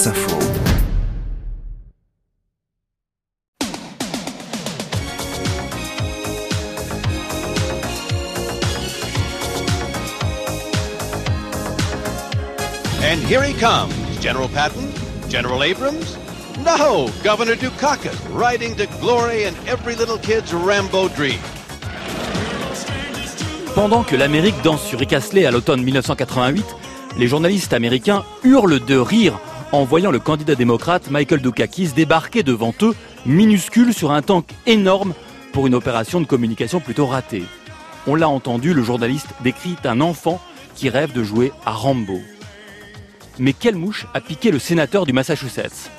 France Info. And here he comes, General Patton, General Abrams. No, Governor Dukakis, riding to glory in every little kid's Rambo dream. Pendant que l'Amérique danse sur Rick Astley à l'automne 1988, les journalistes américains hurlent de rire en voyant le candidat démocrate Michael Dukakis débarquer devant eux, minuscule sur un tank énorme pour une opération de communication plutôt ratée. On l'a entendu, le journaliste décrit un enfant qui rêve de jouer à Rambo. Mais quelle mouche a piqué le sénateur du Massachusetts?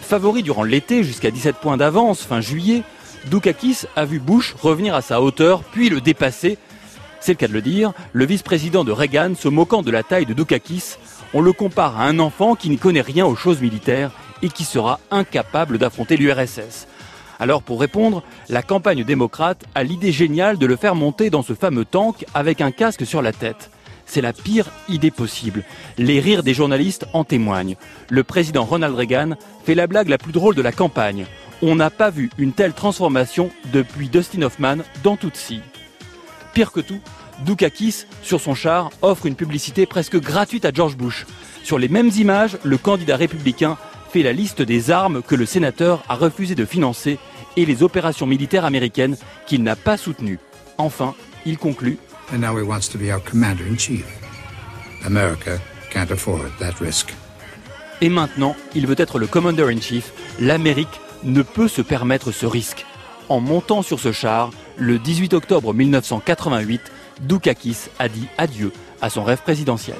Favori durant l'été jusqu'à 17 points d'avance fin juillet, Dukakis a vu Bush revenir à sa hauteur puis le dépasser. C'est le cas de le dire, le vice-président de Reagan se moquant de la taille de Dukakis, on le compare à un enfant qui n'y connaît rien aux choses militaires et qui sera incapable d'affronter l'URSS. Alors pour répondre, la campagne démocrate a l'idée géniale de le faire monter dans ce fameux tank avec un casque sur la tête. C'est la pire idée possible. Les rires des journalistes en témoignent. Le président Ronald Reagan fait la blague la plus drôle de la campagne. On n'a pas vu une telle transformation depuis Dustin Hoffman dans Tootsie. Pire que tout, Dukakis, sur son char, offre une publicité presque gratuite à George Bush. Sur les mêmes images, le candidat républicain fait la liste des armes que le sénateur a refusé de financer et les opérations militaires américaines qu'il n'a pas soutenues. Enfin, il conclut And now he wants to be our commander in chief. America can't afford that risk. Et maintenant, il veut être le Commander in Chief. L'Amérique ne peut se permettre ce risque. En montant sur ce char, le 18 octobre 1988, Dukakis a dit adieu à son rêve présidentiel.